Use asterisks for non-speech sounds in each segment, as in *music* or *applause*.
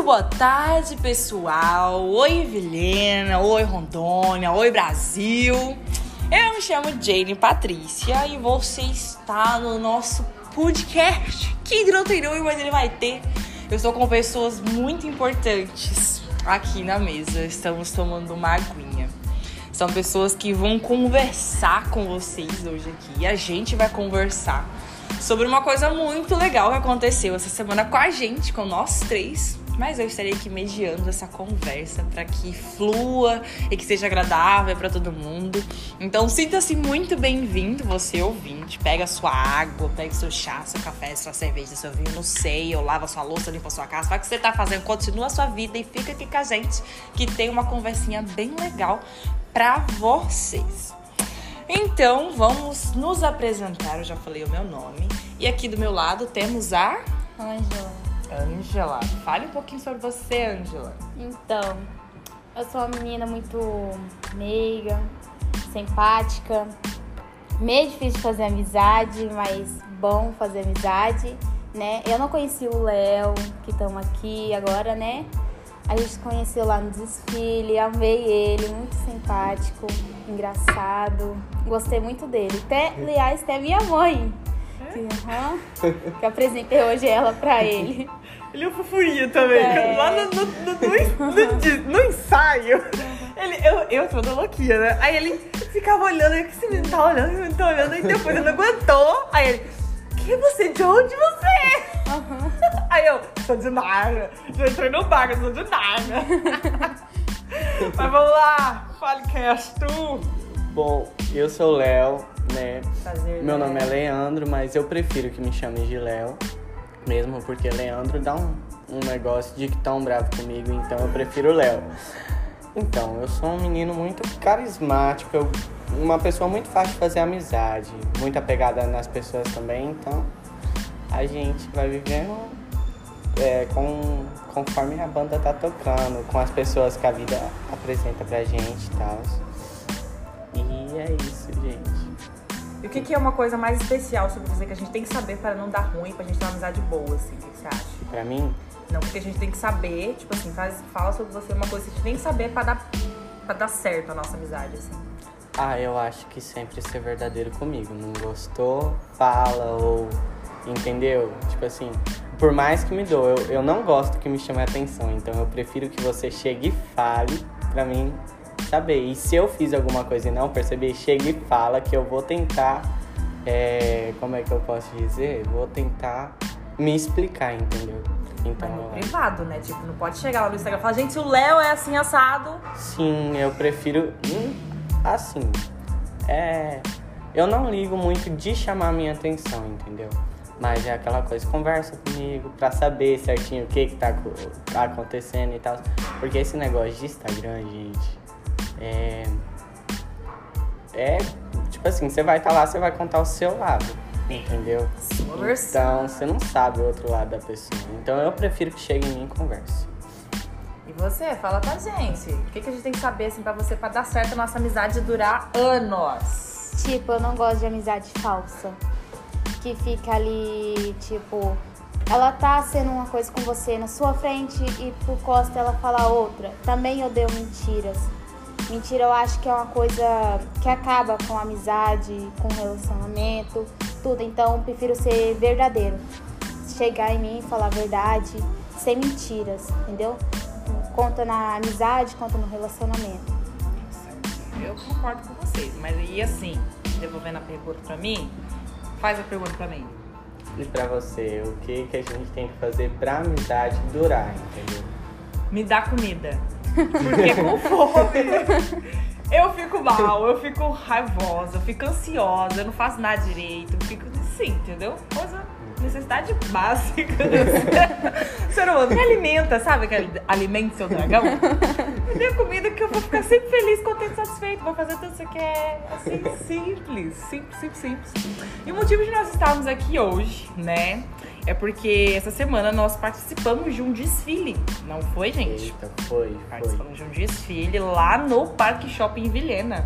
Muito boa tarde, pessoal. Oi, Vilhena. Oi, Rondônia. Oi, Brasil. Eu me chamo Jane Patrícia e você está no nosso podcast, que nome, mas ele vai ter. Eu estou com pessoas muito importantes aqui na mesa. Estamos tomando uma aguinha. São pessoas que vão conversar com vocês hoje aqui. E a gente vai conversar sobre uma coisa muito legal que aconteceu essa semana com a gente, com nós três. Mas eu estarei aqui mediando essa conversa para que flua e que seja agradável para todo mundo. Então sinta-se muito bem-vindo, você ouvinte. Pega sua água, pega seu chá, seu café, sua cerveja, seu vinho, não sei, ou lava sua louça, limpa sua casa. Faz o que você tá fazendo, continua a sua vida e fica aqui com a gente, que tem uma conversinha bem legal para vocês. Então, vamos nos apresentar. Eu já falei o meu nome. E aqui do meu lado temos a Ângela. Ângela. Fale um pouquinho sobre você, Ângela. Então, eu sou uma menina muito meiga, simpática. Meio difícil de fazer amizade, mas bom fazer amizade, né? Eu não conheci o Léo, que estamos aqui agora, né? A gente se conheceu lá no desfile, amei ele, muito simpático, engraçado. Gostei muito dele. Até, aliás, até minha mãe. Que, uhum, que apresentei hoje ela pra ele. Ele é o fofurinha também. É. Lá no, no, no, no- no ensaio, ele, eu, eu toda louquinha, né? Aí ele ficava olhando, eu que esse menino tá olhando, esse menino tá olhando, e depois ele não aguentou. Aí ele, quem é você? De onde você é? Uhum. Aí eu, sou de Narga. Já entrei no bar, eu sou de Narga. *laughs* Mas vamos lá, fale quem és tu. Bom, eu sou o Léo, né? Meu nome é. Leandro, mas eu prefiro que me chamem de Léo, mesmo porque Leandro dá um, um negócio de que tão bravo comigo, então eu prefiro Léo. Então, eu sou um menino muito carismático, eu- uma pessoa muito fácil de fazer amizade, muito apegada nas pessoas também, então a gente vai vivendo é, com, conforme a banda tá tocando, com as pessoas que a vida apresenta pra gente e tal. E é isso, gente. E o que, que é uma coisa mais especial sobre você que a gente tem que saber para não dar ruim, pra gente ter uma amizade boa, assim? O que, você acha? Pra mim, Não, porque a gente tem que saber, tipo assim, faz, fala sobre você uma coisa que a gente tem que saber pra dar, pra dar certo a nossa amizade, assim. ah, eu acho que sempre ser verdadeiro comigo. Não gostou, fala ou. Entendeu? Tipo assim, por mais que me doa, eu, eu não gosto que me chame a atenção. Então eu prefiro que você chegue e fale pra mim saber. E se eu fiz alguma coisa e não perceber, chegue e fala que eu vou tentar. é, como é que eu posso dizer? Vou tentar me explicar, entendeu? Então, Mas no eu- privado, né? Tipo, não pode chegar lá no Instagram e falar, gente, o Léo é assim assado. Sim, eu prefiro. hum, assim. É. Eu não ligo muito de chamar minha atenção, entendeu? Mas é aquela coisa, conversa comigo pra saber certinho o que que tá, tá acontecendo e tal. Porque esse negócio de Instagram, gente, é. É. Tipo assim, você vai estar lá, você vai contar o seu lado, entendeu? Então, você não sabe o outro lado da pessoa. Então, eu prefiro que chegue em mim e converse. E você, fala pra gente. O que, que a gente tem que saber, assim, pra você, pra dar certo a nossa amizade e durar anos? Tipo, eu não gosto de amizade falsa. Que fica ali, tipo, ela tá sendo uma coisa com você na sua frente e por costa ela fala outra. Também odeio mentiras. Mentira eu acho que é uma coisa que acaba com a amizade, com o relacionamento, tudo. Então eu prefiro ser verdadeiro. Chegar em mim e falar a verdade, sem mentiras, entendeu? Conta na amizade, conta no relacionamento. Eu concordo com vocês, mas e assim, devolvendo a pergunta pra mim, faz a pergunta pra mim. E pra você, o que, que a gente tem que fazer pra amizade durar, entendeu? Me dá comida. Porque com fome eu fico mal, eu fico raivosa, eu fico ansiosa, eu não faço nada direito, eu fico assim, entendeu? Coisa, necessidade básica. O *laughs* ser humano me alimenta, sabe? aquele alimenta seu dragão. Me dê comida que eu vou ficar sempre feliz, contente, satisfeito. Vou fazer tudo que você quer. Assim, simples. Simples, simples, simples. E o motivo de nós estarmos aqui hoje, né? É porque essa semana nós participamos de um desfile. Não foi, gente? Eita, foi, foi. Participamos de um desfile lá no Parque Shopping Vilhena.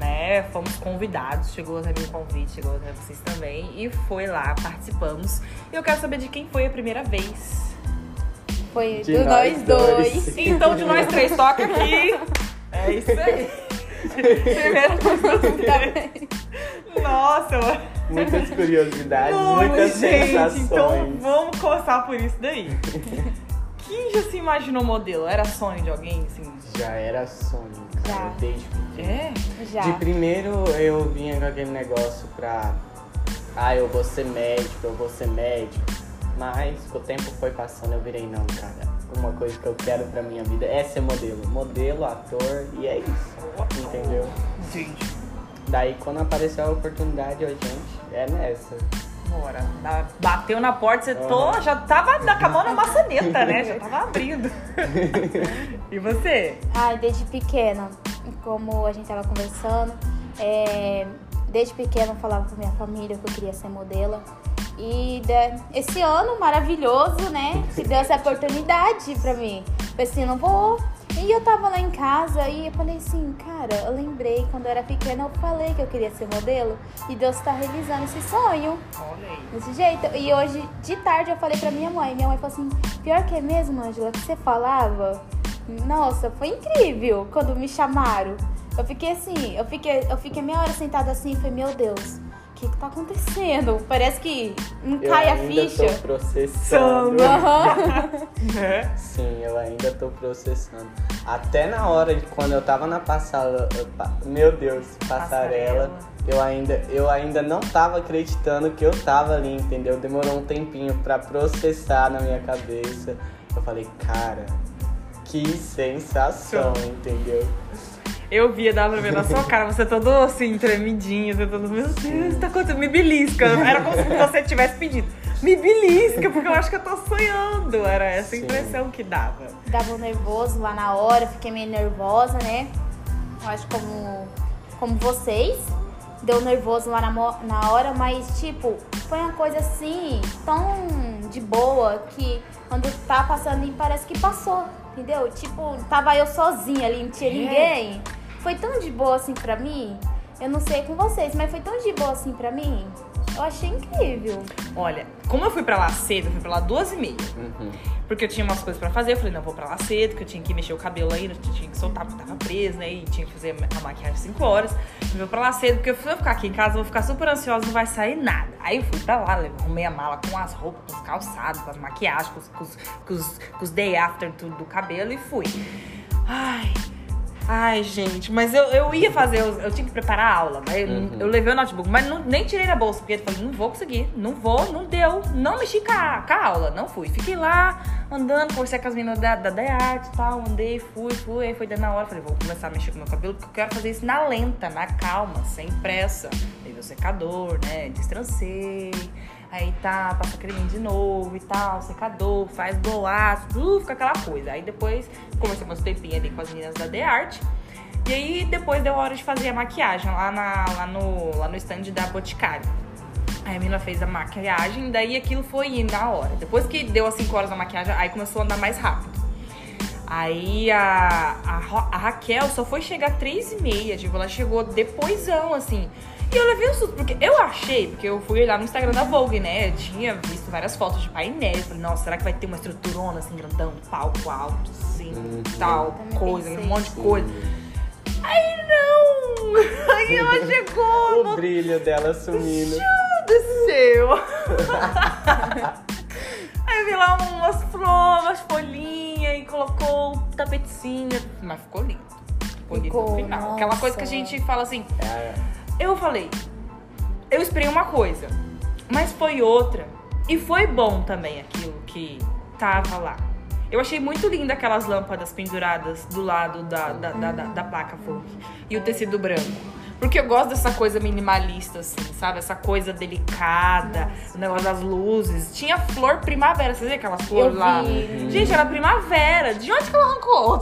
Né? Fomos convidados, chegou até o convite, chegou até vocês também. E foi lá, participamos. E eu quero saber de quem foi a primeira vez. Foi De do nós nós dois. dois. Então, de nós três, toca aqui. É isso aí. *laughs* Primeiro *laughs* Nossa, mano. Muitas *laughs* curiosidades, Muito, muitas gente. sensações. Então, vamos começar por isso daí. *laughs* Quem já se imaginou modelo? Era sonho de alguém, assim? Já era sonho, cara, Já. desde pequeno. É? Já. De primeiro eu vinha com aquele negócio pra. Ah, eu vou ser médico, eu vou ser médico. Mas com o tempo foi passando, eu virei, não, cara. Uma coisa que eu quero pra minha vida é ser modelo. Modelo, ator, e é isso. Entendeu? Gente, Daí quando apareceu a oportunidade, eu, gente, é nessa. bora. Bateu na porta, você tô, já tava na- com a mão na *laughs* maçaneta, né? Já tava abrindo. *laughs* E você? Ai, desde pequena, como a gente tava conversando, é, desde pequena eu falava com minha família que eu queria ser modelo. E de- esse ano maravilhoso, né? Que deu essa oportunidade pra mim. Falei assim, não vou. E eu tava lá em casa e eu falei assim, cara, eu lembrei quando eu era pequena, eu falei que eu queria ser modelo. E Deus tá realizando esse sonho. Olha aí. Desse jeito. E hoje, de tarde, eu falei pra minha mãe. Minha mãe falou assim: pior que é mesmo, Angela, que você falava. Nossa, foi incrível quando me chamaram. Eu fiquei assim, eu fiquei, eu fiquei meia hora sentada assim e falei, meu Deus, que, que tá acontecendo? Parece que não Eu cai a ainda ficha. tô processando. *laughs* Né? Sim, eu ainda tô processando. Até na hora de quando eu tava na passarela, meu Deus, passarela, Passarela. eu ainda, eu ainda não tava acreditando que eu tava ali, entendeu? Demorou um tempinho pra processar na minha cabeça. Eu falei, cara, que sensação, entendeu? Eu via, dava pra ver na sua cara, você todo assim, tremidinho, você todo, meu Deus, tá acontecendo, me belisca. Era como se você tivesse pedido, me belisca, porque eu acho que eu tô sonhando. Era essa a Sim. impressão que dava. Dava um nervoso lá na hora, fiquei meio nervosa, né? Eu acho como, como vocês. Deu nervoso lá na, na hora, mas tipo, foi uma coisa assim, tão de boa que quando tá passando e parece que passou, entendeu? Tipo, tava eu sozinha ali, não tinha É. ninguém. Foi tão de boa assim pra mim. Eu não sei com vocês, mas foi tão de boa assim pra mim. Eu achei incrível. Olha, como eu fui pra lá cedo, eu fui pra lá duas e meia. Uhum. Porque eu tinha umas coisas pra fazer, eu falei, não, vou pra lá cedo, que eu tinha que mexer o cabelo ainda, eu tinha que soltar porque tava preso, né? E tinha que fazer a maquiagem 5 horas. Eu vou pra lá cedo, porque se eu ficar aqui em casa, eu vou ficar super ansiosa, não vai sair nada. Aí eu fui pra lá, levei- arrumei a mala com as roupas, com os calçados, com as maquiagens, com os, com os, com os, com os day after tudo do cabelo e fui. Ai. Ai, gente, mas eu, eu ia fazer, eu, eu tinha que preparar a aula, mas eu, Uhum. eu levei o notebook, mas não- nem tirei da bolsa, porque eu falei, não vou conseguir, não vou, não deu, não mexi com a, com a aula, não fui. Fiquei lá, andando, conversei com as meninas da, da, da arte e tal, andei, fui, fui, aí foi dando a hora, falei, vou começar a mexer com o meu cabelo, porque eu quero fazer isso na lenta, na calma, sem pressa. Levei o secador, né, destrancei, aí tá, passa creminho de novo e tal, secador, faz blowout, uh, fica aquela coisa. Aí depois conversei umas tempinhas ali com as meninas da The Art. E aí depois deu a hora de fazer a maquiagem lá, na, lá, no, lá no stand da Boticário. Aí a menina fez a maquiagem, daí aquilo foi indo na hora. Depois que deu as 5 horas da maquiagem, aí começou a andar mais rápido. Aí a, a, a Raquel só foi chegar três e meia, tipo, ela chegou depoisão, assim. E eu levei um susto, porque eu achei, porque eu fui olhar no Instagram da Vogue, né? Eu tinha visto várias fotos de painéis. Falei, nossa, será que vai ter uma estruturona assim, grandão, palco alto, assim, Uhum. tal, coisa, pensei. um monte de coisa. Aí não! *laughs* Aí ela *laughs* chegou, O brilho dela sumindo. desceu. *laughs* Aí eu vi lá umas flores, umas folhinhas e colocou o tapetezinho. Mas ficou lindo. Ficou lindo no Ficou, final. Aquela coisa que a gente fala assim. É, Eu falei, eu esperei uma coisa, mas foi outra. E foi bom também aquilo que tava lá. Eu achei muito linda aquelas lâmpadas penduradas do lado da, da, da, da- da placa Vogue. E o tecido branco. Porque eu gosto dessa coisa minimalista, assim, sabe? Essa coisa delicada, o negócio das luzes. Tinha flor primavera, você viu aquelas flores lá? vi. Gente, era primavera. De onde que ela arrancou?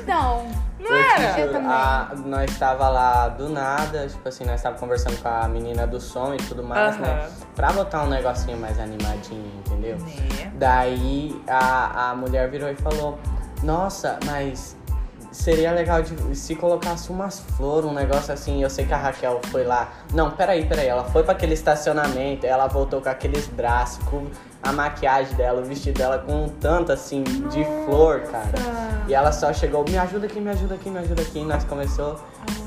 Então, Não era? A- nós estava lá do nada, tipo assim, nós estávamos conversando com a menina do som e tudo mais, né? Pra botar um negocinho mais animadinho, entendeu? Daí a, a mulher virou e falou: Nossa, mas seria legal de, se colocasse umas flores, um negócio assim. Eu sei que a Raquel foi lá. Não, peraí, peraí. Ela foi para aquele estacionamento, ela voltou com aqueles braços, com a maquiagem dela, o vestido dela com um tanto assim Nossa. de flor, cara. E ela só chegou, me ajuda aqui, me ajuda aqui, me ajuda aqui. E nós começou,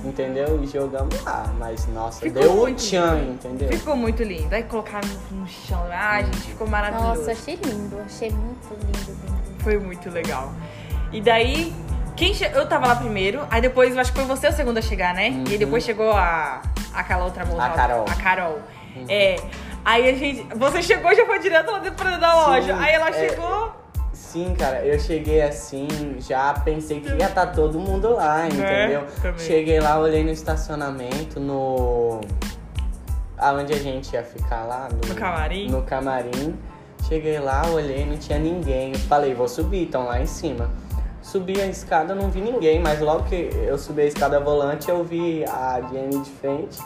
entendeu? E jogamos lá. Mas nossa, Ficou deu um muito tchan, lindo. entendeu? Ficou muito lindo. Aí colocaram no, no chão. Ah, gente, ficou maravilhoso. Nossa, achei lindo. Achei muito lindo, lindo. Foi muito legal. E daí, quem che... eu tava lá primeiro, aí depois eu acho que foi você o segundo a chegar, né? E aí depois chegou a aquela outra moça. Uhum. A Carol. Uhum. A Carol. É. Aí a gente. Você chegou e já foi direto lá dentro da loja. Sim, aí ela é. chegou. Sim, cara, eu cheguei assim, já pensei que ia estar todo mundo lá, entendeu? Né? Também. Cheguei lá, olhei no estacionamento, no. Aonde a gente ia ficar lá? No camarim? No camarim. Cheguei lá, olhei, não tinha ninguém. Falei, vou subir, estão lá em cima. Subi a escada, não vi ninguém, mas logo que eu subi a escada volante, eu vi a Jenny de frente.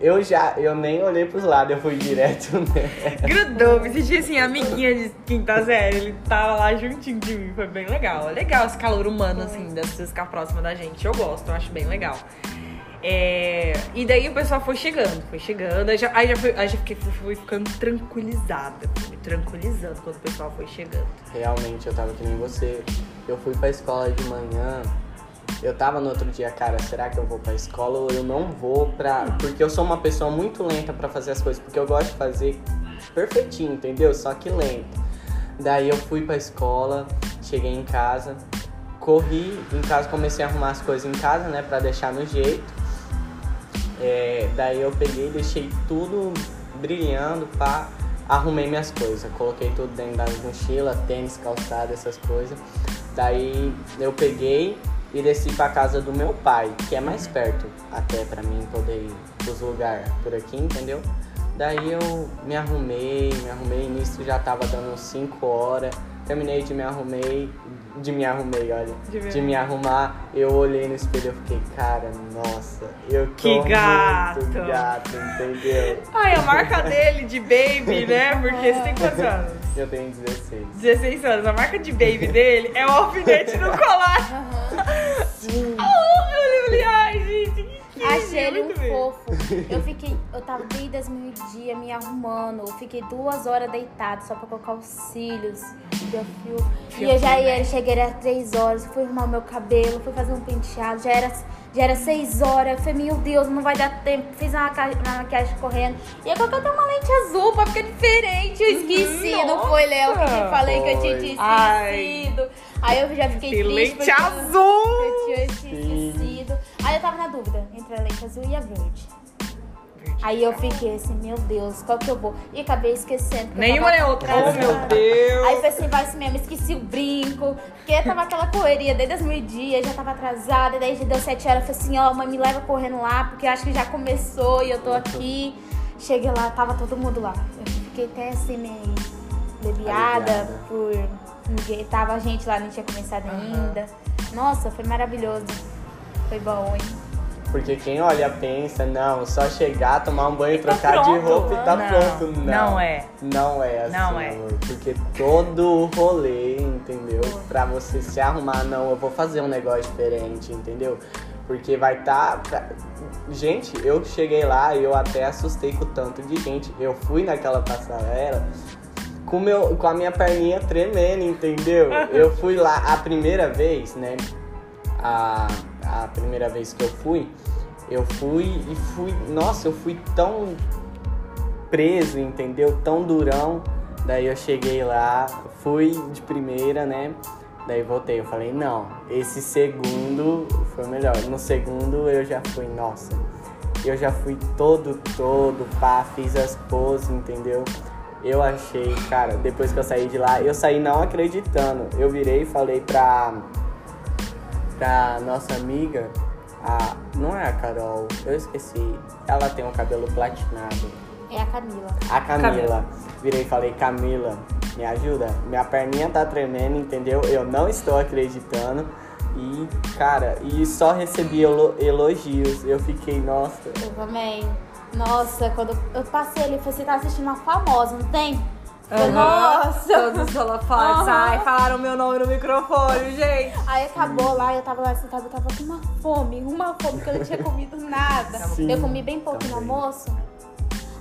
Eu já, eu nem olhei pros lados, eu fui direto *laughs* nela. Grudou, me senti assim, amiguinha de quinta série. Ele tava lá juntinho de mim, foi bem legal. É legal esse calor humano, assim, das pessoas ficar próxima da gente. Eu gosto, eu acho bem legal. É, E daí o pessoal foi chegando, foi chegando. Aí já, aí já, fui, aí já fiquei, fui ficando tranquilizada. Fui me tranquilizando quando o pessoal foi chegando. Realmente, eu tava que nem você. Eu fui pra escola de manhã. Eu tava no outro dia, cara, será que eu vou pra escola ou eu não vou pra. Porque eu sou uma pessoa muito lenta pra fazer as coisas, porque eu gosto de fazer perfeitinho, entendeu? Só que lento. Daí eu fui pra escola, cheguei em casa, corri em casa, comecei a arrumar as coisas em casa, né, pra deixar no jeito. É, daí eu peguei, deixei tudo brilhando, pá, arrumei minhas coisas, coloquei tudo dentro da mochila, tênis, calçado, essas coisas. Daí eu peguei e desci pra casa do meu pai, que é mais perto até pra mim poder ir pros lugares por aqui, entendeu? Daí eu me arrumei, me arrumei, nisso já tava dando 5 horas. Terminei de me arrumei, de me arrumei, olha. De me- De me arrumar, eu olhei no espelho e fiquei, cara, nossa, eu tô Que gato. muito gato, entendeu? Ai, a marca dele de baby, né? Porque você tem quantos anos? Eu tenho 16. 16 anos. A marca de baby dele é o alfinete no colar. Sim. Oh, eu falei, Achei ele um fofo. *laughs* Eu fiquei, eu tava desde as meio-dia me arrumando. Eu fiquei duas horas deitada só pra colocar os cílios. Deu fio. E eu já ia, cheguei às três horas, fui arrumar o meu cabelo, fui fazer um penteado, já era, já era seis horas. Eu falei, meu Deus, não vai dar tempo. Fiz uma, uma maquiagem correndo. E eu coloquei até uma lente azul pra ficar diferente. Eu esqueci, não foi, Léo, que eu falei que eu tinha Foi. Ai. esquecido. Aí eu já fiquei Tem triste. lente azul. Eu tinha esquecido. Aí eu tava na dúvida entre a lente azul e a verde. Aí eu fiquei assim, meu Deus, qual que eu vou? E acabei esquecendo. Nenhuma nem outra. Oh, meu Deus. Aí eu falei assim, vai assim mesmo, esqueci o brinco. Porque tava aquela correria desde as meio-dia, já tava atrasada. E daí já deu sete horas, eu falei assim, ó, mãe, me leva correndo lá, porque eu acho que já começou e eu tô aqui. Cheguei lá, tava todo mundo lá. Eu fiquei até assim meio bebiada Aliviada. por ninguém. Tava a gente lá, não tinha começado ainda. Nossa, foi maravilhoso. Foi bom, hein? Porque quem olha pensa, não, só chegar, tomar um banho, E tá trocar de roupa e tá Não, pronto. Não, não é. Não é assim, Não é. Porque todo o rolê, entendeu? Pra você se arrumar, não, eu vou fazer um negócio diferente, entendeu? Porque vai tá. Gente, eu cheguei lá e eu até assustei com o tanto de gente. Eu fui naquela passarela com, meu, com a minha perninha tremendo, entendeu? *laughs* Eu fui lá a primeira vez, né? A, a primeira vez que eu fui, eu fui e fui. Nossa, eu fui tão preso, entendeu? Tão durão. Daí eu cheguei lá, fui de primeira, né? Daí voltei, eu falei, não, esse segundo foi melhor. No segundo eu já fui, nossa, eu já fui todo, todo, pá, fiz as poses, entendeu? Eu achei, cara, depois que eu saí de lá, eu saí não acreditando. Eu virei e falei pra, pra nossa amiga, a, não é a Carol, eu esqueci, ela tem o cabelo platinado. É a Camila. A Camila. Camila. Virei e falei, Camila, me ajuda? Minha perninha tá tremendo, entendeu? Eu não estou acreditando. E, cara, e só recebi elo- elogios. Eu fiquei, nossa. Eu também. Nossa, quando eu passei ali, eu falei, você tá assistindo uma famosa, não tem? Nossa! Todos os holofotes. Aham. Ai, falaram meu nome no microfone, gente. Aí acabou lá, eu tava lá sentada, eu tava com uma fome, uma fome, porque eu não tinha comido nada. Sim, eu comi bem pouco no também. almoço.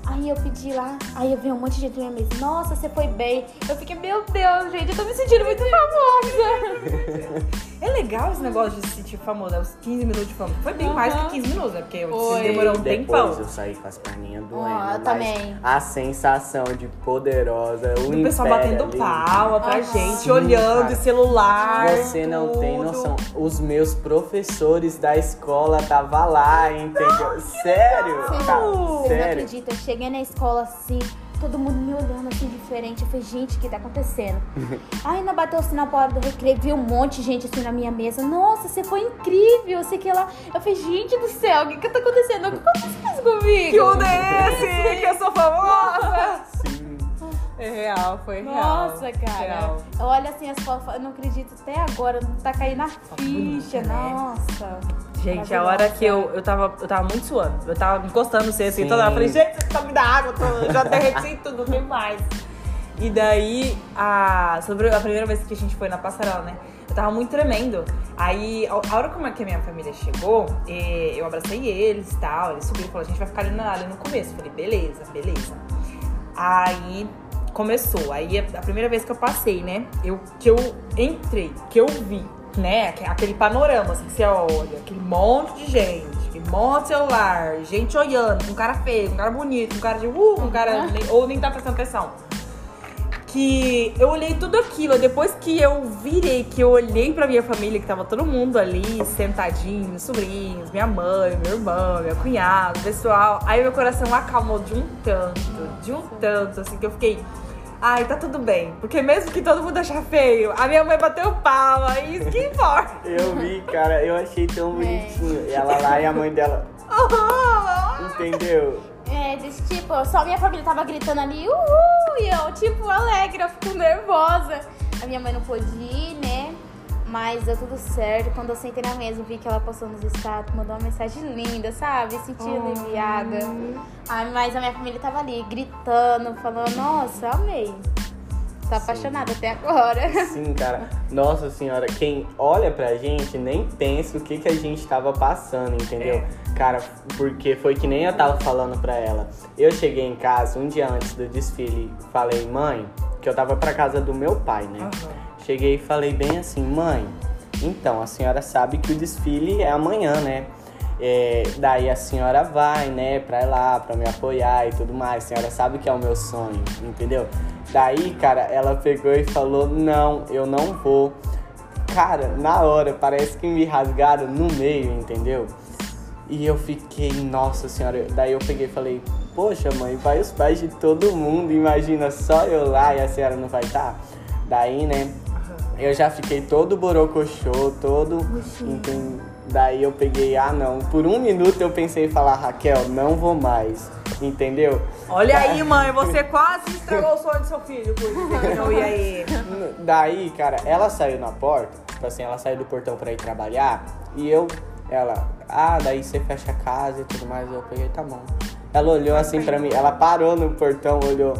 Aí eu pedi lá, aí eu vi um monte de gente na minha mesa. Nossa, você foi bem. Eu fiquei, meu Deus, gente, eu tô me sentindo muito famosa. *laughs* É legal esse negócio de se sentir famosa, os 15 minutos de fama. Foi bem mais que Aham. 15 minutos, né? Porque Foi. demorou um Depois tempão. eu saí com as perninhas doendo. Ah, eu também. A sensação de poderosa, o O pessoal batendo ali. palma pra gente, Sim, olhando, cara. celular. Você não tem tudo. noção. Os meus professores da escola tava lá, entendeu? Sério? Cara, não, vocês não sério. acreditam, eu cheguei na escola assim, todo mundo me olhando assim diferente. Eu falei, gente, o que tá acontecendo? *laughs* Aí não bateu o sinal pra hora do recreio, vi um monte de gente assim na minha mesa. Nossa, você foi incrível, sei que lá. Eu falei, gente do céu, o que que tá acontecendo? O que aconteceu comigo? Que mundo é esse? Que eu sou famosa? Sim. É real, foi real. Nossa, cara. Real. Eu olho assim as fotos, eu não acredito até agora, não tá caindo na ficha. bonita, né? Nossa. Gente, a hora que eu, eu tava, eu tava muito suando. Eu tava encostando no cesto assim, Sim. toda hora. Eu falei, gente, você tá me dando água, eu, já derreti *laughs* tudo, não tem mais. E daí, a, sobre a primeira vez que a gente foi na passarela, né? Eu tava muito tremendo. Aí, a a hora como é que a minha família chegou, eu abracei eles e tal. Eles subiram e falaram, a gente vai ficar ali, na, ali no começo. Eu falei, beleza, beleza. Aí começou. Aí a primeira vez que eu passei, né? Eu, que eu entrei, que eu vi, né? aque- Aquele panorama, assim, que você olha, aquele monte de gente, aquele monte de celular, gente olhando, com cara feio, com cara bonito, com cara de uh, com cara. nem- ou nem tá prestando atenção. Que eu olhei tudo aquilo, depois que eu virei, que eu olhei pra minha família, que tava todo mundo ali, sentadinho, meus sobrinhos, minha mãe, meu irmão, meu cunhado, pessoal. Aí meu coração acalmou de um tanto, de um tanto, assim, que eu fiquei. Ai, tá tudo bem. Porque mesmo que todo mundo achar feio, a minha mãe bateu palma, e isso que importa. Eu vi, cara, eu achei tão bonitinho. E ela lá e a mãe dela, entendeu? É, desse tipo, só minha família tava gritando ali, uhul, e eu, tipo, alegre, eu fico nervosa. A minha mãe não pôde ir, né? Mas deu tudo certo. Quando eu sentei na mesa, vi que ela postou nos status, mandou uma mensagem linda, sabe? Senti aliviada. Ai, mas a minha família tava ali, gritando, falando, nossa, amei. Tô apaixonada até agora. *laughs* Sim, cara. Nossa senhora, quem olha pra gente nem pensa o que, que a gente tava passando, entendeu? Cara, porque foi que nem eu tava falando pra ela. Eu cheguei em casa um dia antes do desfile, falei, mãe, que eu tava pra casa do meu pai, né? Aham. Cheguei e falei bem assim, mãe, então a senhora sabe que o desfile é amanhã, né? É, daí a senhora vai, né, pra ir lá, pra me apoiar e tudo mais. A senhora sabe que é o meu sonho, entendeu? Daí, cara, ela pegou e falou: Não, eu não vou. Cara, na hora, parece que me rasgaram no meio, entendeu? E eu fiquei, nossa senhora. Daí eu peguei e falei: Poxa, mãe, vai os pais de todo mundo. Imagina só eu lá e a senhora não vai estar. Daí, né, eu já fiquei todo borocochô, todo. enten- Daí eu peguei, ah não. Por um minuto eu pensei em falar, Raquel, não vou mais. Entendeu? Olha aí, mãe, você *laughs* quase estragou o sonho do seu filho por não ia ir. Daí, cara, ela saiu na porta, tipo assim, ela saiu do portão pra ir trabalhar, e eu, ela, ah, daí você fecha a casa e tudo mais, eu peguei, tá bom. Ela olhou assim pra mim, ela parou no portão, olhou,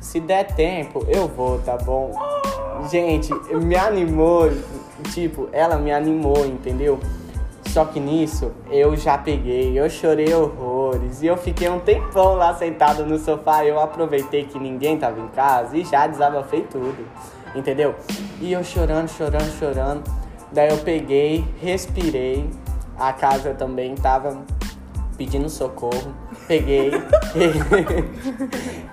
se der tempo, eu vou, tá bom? Gente, me animou, tipo, ela me animou, entendeu? Só que nisso, eu já peguei, eu chorei horrores. E eu fiquei um tempão lá sentado no sofá. Eu aproveitei que ninguém tava em casa e já desabafei tudo. Entendeu? E eu chorando, chorando, chorando. Daí eu peguei, respirei. A casa também tava pedindo socorro. Peguei, *laughs*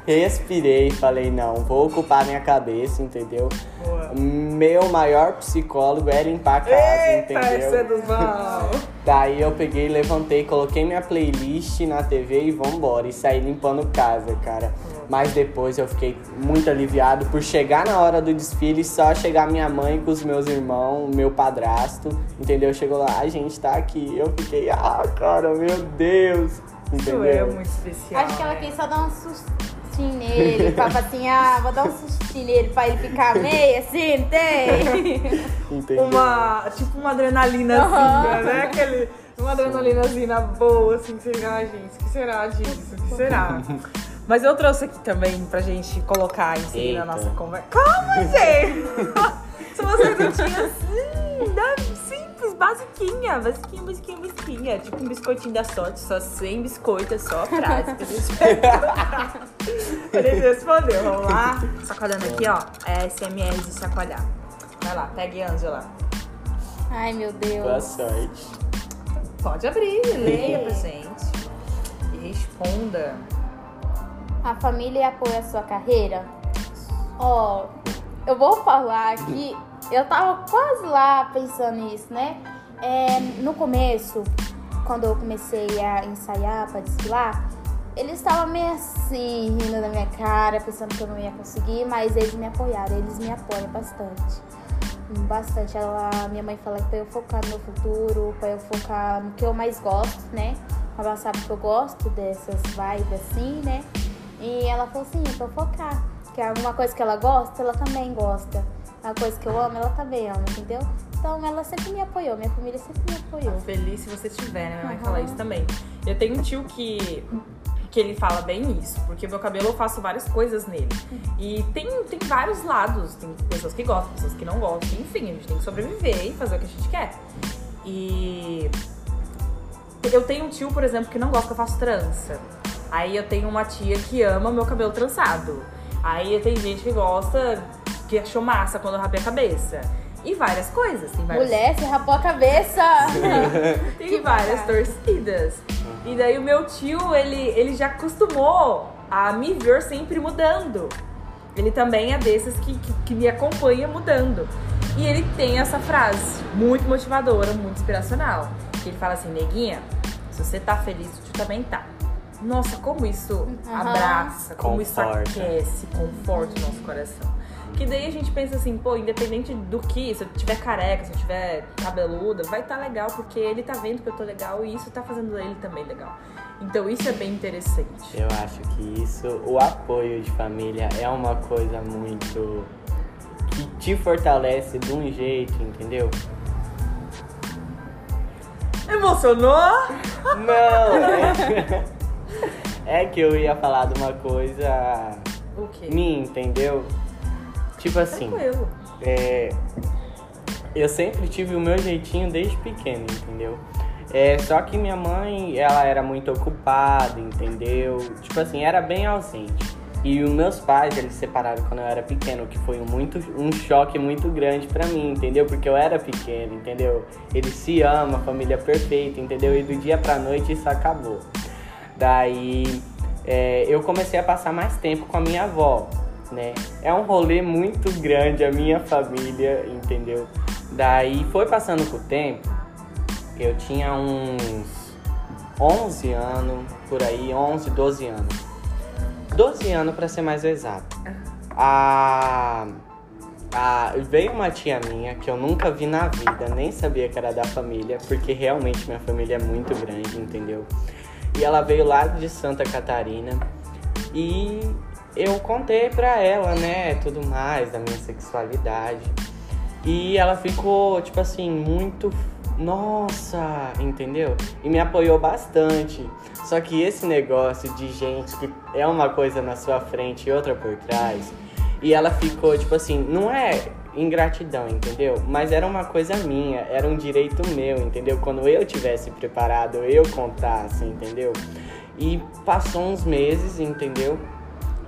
respirei, falei, não, vou ocupar minha cabeça, entendeu? Boa. Meu maior psicólogo é limpar a casa, Eita, entendeu? é dos maus. *laughs* Daí eu peguei, levantei, coloquei minha playlist na TV e vambora. E saí limpando casa, cara. Mas depois eu fiquei muito aliviado por chegar na hora do desfile, só chegar minha mãe com os meus irmãos, meu padrasto, entendeu? Chegou lá, a gente tá aqui. Eu fiquei, ah, cara, meu Deus. Isso Entendeu? é muito especial. Acho que ela né? quis só dar um sustinho nele. Falava assim, *laughs* ah, vou dar um sustinho nele pra ele ficar meio assim, não tem? *laughs* Entendeu? Uma, tipo uma adrenalinazinha, Aham. né? Aquele, uma adrenalinazinha boa, assim, que você fica, ai, gente, o que será disso? O que será? *laughs* Mas eu trouxe aqui também pra gente colocar em seguida a nossa conversa. Calma, gente! São umas receitinhas assim, da- simples, basiquinha. Basiquinha, basiquinha, basiquinha. Tipo um biscoitinho da sorte, só sem biscoito, é só frase. pra gente Pra gente *laughs* responder. Vamos lá? Sacoalhando aqui, ó. É SMR de chacoalhar. Vai lá, pegue Ângela. Ai, meu Deus. Boa sorte. Pode abrir, leia pra gente. E responda. A família apoia a sua carreira? Ó, eu vou falar que eu tava quase lá pensando nisso, né? É, no começo, quando eu comecei a ensaiar pra desfilar, eles estavam meio assim, rindo da minha cara, pensando que eu não ia conseguir, mas eles me apoiaram, eles me apoiam bastante. Bastante. Ela, minha mãe fala que pra eu focar no meu futuro, pra eu focar no que eu mais gosto, né? Ela sabe que eu gosto dessas vibes assim, né? E ela falou assim, pra eu focar. Que é alguma coisa que ela gosta, ela também gosta. Uma coisa que eu amo, ela também ama, entendeu? Então ela sempre me apoiou, minha família sempre me apoiou. Feliz se você tiver, né? Minha mãe Aham. fala isso também. Eu tenho um tio que, que ele fala bem isso, porque meu cabelo eu faço várias coisas nele. E tem, tem vários lados. Tem pessoas que gostam, pessoas que não gostam. Enfim, a gente tem que sobreviver e fazer o que a gente quer. E eu tenho um tio, por exemplo, que não gosta que eu faço trança. Aí eu tenho uma tia que ama meu cabelo trançado. Aí tem gente que gosta, que achou massa quando eu rapei a cabeça. E várias coisas. Tem várias Mulher, você rapou a cabeça! *laughs* tem Que várias bacana. torcidas. E daí o meu tio, ele, ele já acostumou a me ver sempre mudando. Ele também é desses que, que, que me acompanha mudando. E ele tem essa frase, muito motivadora, muito inspiracional. Que ele fala assim, neguinha, se você tá feliz, o tio também tá. Nossa, como isso Aham. abraça, como isso Conforta. aquece, conforta o nosso coração. Que daí a gente pensa assim, pô, independente do que, se eu tiver careca, se eu tiver cabeluda, vai estar legal, porque ele tá vendo que eu tô legal e isso tá fazendo ele também legal. Então isso é bem interessante. Eu acho que isso, o apoio de família é uma coisa muito. que te fortalece de um jeito, entendeu? Emocionou? Não! É, *laughs* é que eu ia falar de uma coisa O quê? minha, entendeu? Tipo assim, Tranquilo. é, eu sempre tive o meu jeitinho desde pequeno, entendeu? É, só que minha mãe, ela era muito ocupada, entendeu? Tipo assim, era bem ausente. E os meus pais, eles se separaram quando eu era pequeno, que foi um, muito, um choque muito grande pra mim, entendeu? Porque eu era pequeno, entendeu? Eles se amam, família é perfeita, entendeu? E do dia pra noite isso acabou. Daí é, eu comecei a passar mais tempo com a minha avó, né? É um rolê muito grande a minha família, entendeu? Daí foi passando com o tempo, eu tinha uns 11 anos, por aí, 11, 12 anos. 12 anos pra ser mais exato. A, a, veio uma tia minha que eu nunca vi na vida, nem sabia que era da família, porque realmente minha família é muito grande, entendeu? E ela veio lá de Santa Catarina e eu contei pra ela, né, tudo mais da minha sexualidade. E ela ficou, tipo assim, muito. Nossa, entendeu? E me apoiou bastante. Só que esse negócio de gente que é uma coisa na sua frente e outra por trás. E ela ficou, tipo assim, não é ingratidão, entendeu? Mas era uma coisa minha, era um direito meu, entendeu? Quando eu tivesse preparado, eu contasse, entendeu? E passou uns meses, entendeu?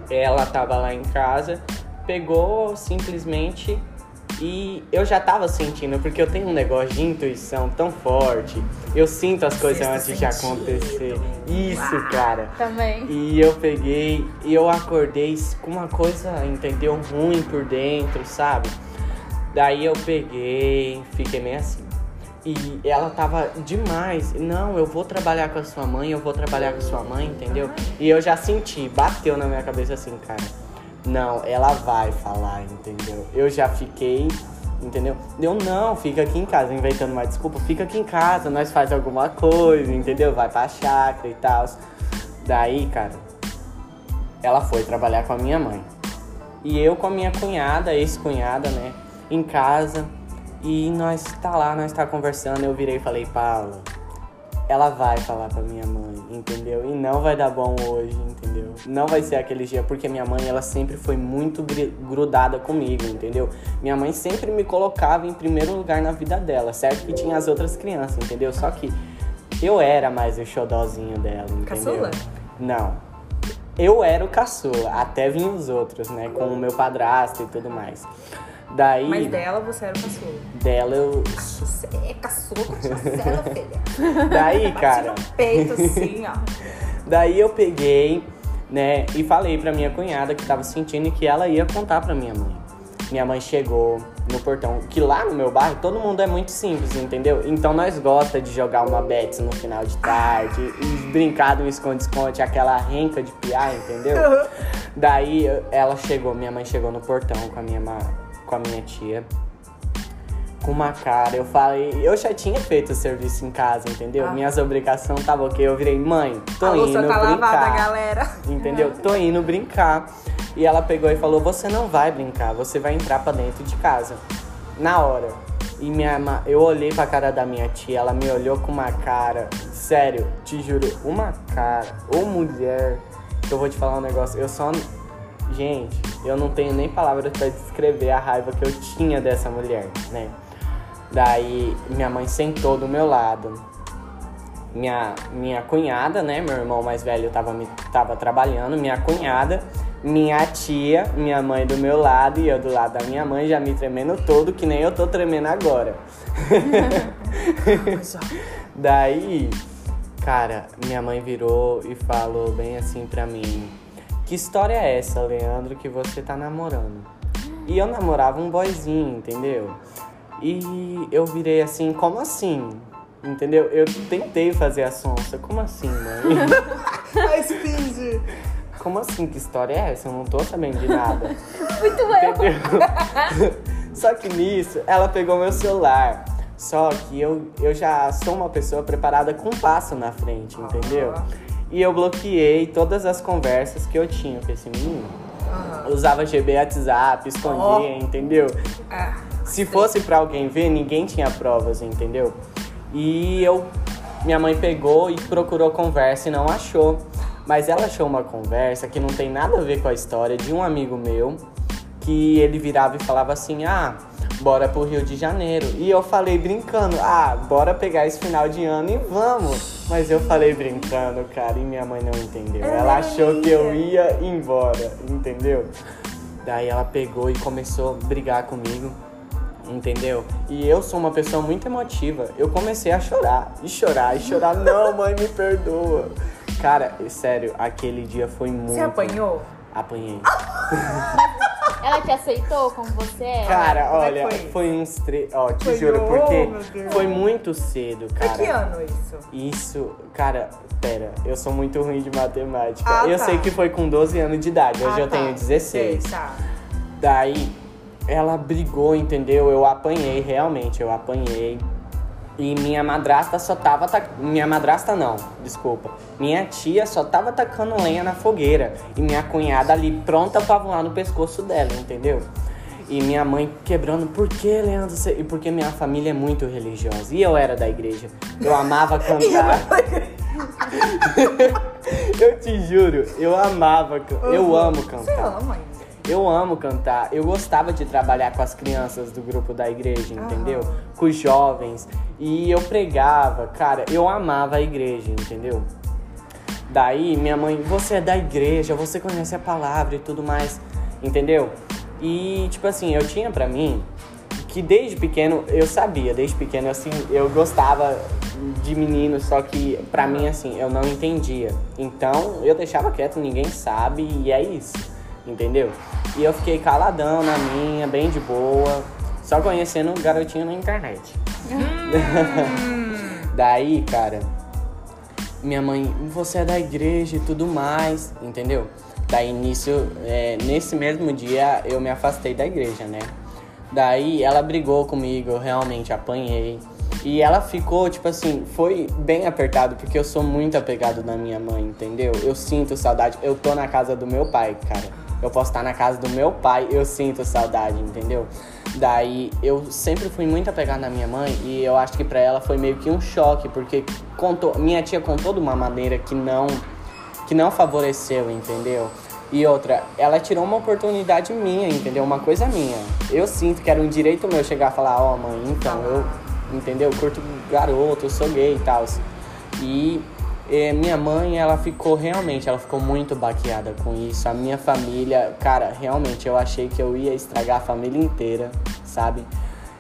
Ela tava lá em casa, pegou simplesmente e eu já tava sentindo, porque eu tenho um negócio de intuição tão forte. Eu sinto as coisas Sexto antes de sentido. acontecer. Isso, cara. Também. E eu peguei e eu acordei com uma coisa, entendeu? Ruim por dentro, sabe? Daí eu peguei, fiquei meio assim. E ela tava demais. Não, eu vou trabalhar com a sua mãe, eu vou trabalhar com a sua mãe, entendeu? E eu já senti, bateu na minha cabeça assim, cara. Não, ela vai falar, entendeu? Eu já fiquei, entendeu? Eu não, fica aqui em casa, inventando uma desculpa, fica aqui em casa, nós faz alguma coisa, entendeu? Vai pra chácara e tal. Daí, cara, ela foi trabalhar com a minha mãe. E eu com a minha cunhada, ex-cunhada, né, em casa. E nós tá lá, nós tá conversando, eu virei e falei, Paula, ela vai falar pra minha mãe, entendeu? E não vai dar bom hoje, entendeu? Não vai ser aquele dia, porque minha mãe, ela sempre foi muito grudada comigo, entendeu? Minha mãe sempre me colocava em primeiro lugar na vida dela, certo? Que tinha as outras crianças, entendeu? Só que eu era mais o xodózinho dela, entendeu? Caçula? Não. Eu era o caçula, até vinham os outros, né? Com o meu padrasto e tudo mais. Daí, Mas dela você era o caçula. dela eu. Você é caçula filha. Daí, cara. no peito, assim, ó. Daí eu peguei, né, e falei pra minha cunhada que tava sentindo e que ela ia contar pra minha mãe. Minha mãe chegou no portão, que lá no meu bairro todo mundo é muito simples, entendeu? Então nós gosta de jogar uma bets no final de tarde e brincar do esconde-esconde, aquela renca de piar, entendeu? Daí ela chegou, minha mãe chegou no portão com a minha, ma- com a minha tia. Com uma cara, eu falei, eu já tinha feito o serviço em casa, entendeu? Ah. Minhas obrigações estavam ok. Eu virei, mãe, tô a indo tá brincar. lavada, galera. *laughs* Entendeu? Tô indo brincar. E ela pegou e falou: Você não vai brincar, você vai entrar pra dentro de casa. Na hora. E minha, eu olhei pra cara da minha tia, ela me olhou com uma cara. Sério, te juro, uma cara. Ô mulher, que eu vou te falar um negócio. Eu só. Gente, eu não tenho nem palavras pra descrever a raiva que eu tinha dessa mulher, né? Daí minha mãe sentou do meu lado minha, minha cunhada, né? Meu irmão mais velho tava, me- tava trabalhando, minha cunhada, minha tia, minha mãe do meu lado e eu do lado da minha mãe já me tremendo todo, que nem eu tô tremendo agora. *laughs* Daí, cara, minha mãe virou e falou bem assim pra mim: Que história é essa, Leandro, que você tá namorando? E eu namorava um boyzinho, entendeu? E eu virei assim: Como assim? Entendeu? Eu tentei fazer a sonsa. Como assim, mãe? *laughs* Mas finge. Como assim? Que história é essa? Eu não tô sabendo de nada. *laughs* Muito bom. *laughs* Só que nisso, ela pegou meu celular. Só que eu, eu já sou uma pessoa preparada com um passo na frente, entendeu? E eu bloqueei todas as conversas que eu tinha com esse menino. Aham. Usava GB WhatsApp, escondia, entendeu? Ah, Se fosse pra alguém ver, ninguém tinha provas, entendeu? E eu, minha mãe pegou e procurou conversa e não achou. Mas ela achou uma conversa que não tem nada a ver com a história de um amigo meu, que ele virava e falava assim: "Ah, bora pro Rio de Janeiro". E eu falei brincando: "Ah, bora pegar esse final de ano e vamos". Mas eu falei brincando, cara, e minha mãe não entendeu. Ela Ela achou que eu ia. ia embora, entendeu? Daí ela pegou e começou a brigar comigo, entendeu? E eu sou uma pessoa muito emotiva. Eu comecei a chorar, e chorar, e chorar. *laughs* Não, mãe, me perdoa. Cara, sério, aquele dia foi muito. Você apanhou? Apanhei. Ela te aceitou como você é? Cara, como é olha, foi foi uns três. Ó, te Foi juro, um- porque oh, foi muito cedo, cara. Foi que ano isso? Isso, cara, pera, eu sou muito ruim de matemática. Ah, eu tá. sei que foi com 12 anos de idade, hoje Ah, eu tá. tenho 16. Sei, tá. Daí ela brigou, entendeu? Eu apanhei, realmente, eu apanhei. E minha madrasta só tava. tac- Minha madrasta não, desculpa. Minha tia só tava tacando lenha na fogueira. E minha cunhada ali pronta pra voar no pescoço dela, entendeu? E minha mãe quebrando, por que, Leandro? Você... E porque minha família é muito religiosa. E eu era da igreja. Eu amava *laughs* cantar. *laughs* eu te juro, eu amava. Eu amo Você cantar. ama ainda. Eu amo cantar. Eu gostava de trabalhar com as crianças do grupo da igreja, entendeu? Aham. Com os jovens. E eu pregava, cara, eu amava a igreja, entendeu? Daí minha mãe, você é da igreja, você conhece a palavra e tudo mais, entendeu? E tipo assim, eu tinha pra mim que desde pequeno eu sabia, desde pequeno assim, eu gostava de meninos, só que pra mim assim, eu não entendia. Então eu deixava quieto, ninguém sabe e é isso, entendeu? E eu fiquei caladão na minha, bem de boa, só conhecendo o garotinho na internet. *laughs* Daí, cara, minha mãe, você é da igreja e tudo mais, entendeu? Daí nisso, é, nesse mesmo dia eu me afastei da igreja, né? Daí ela brigou comigo, eu realmente apanhei. E ela ficou, tipo assim, foi bem apertado, porque eu sou muito apegado na minha mãe, entendeu? Eu sinto saudade. Eu tô na casa do meu pai, cara. Eu posso estar na casa do meu pai, eu sinto saudade, entendeu? Daí eu sempre fui muito apegada na minha mãe e eu acho que para ela foi meio que um choque, porque contou, minha tia contou de uma maneira que não que não favoreceu, entendeu? E outra, ela tirou uma oportunidade minha, entendeu? Uma coisa minha. Eu sinto que era um direito meu chegar a falar, ó, oh, mãe, então, eu, entendeu? Curto garoto, eu sou gay e tal. E e minha mãe, ela ficou realmente, ela ficou muito baqueada com isso. A minha família, cara, realmente eu achei que eu ia estragar a família inteira, sabe?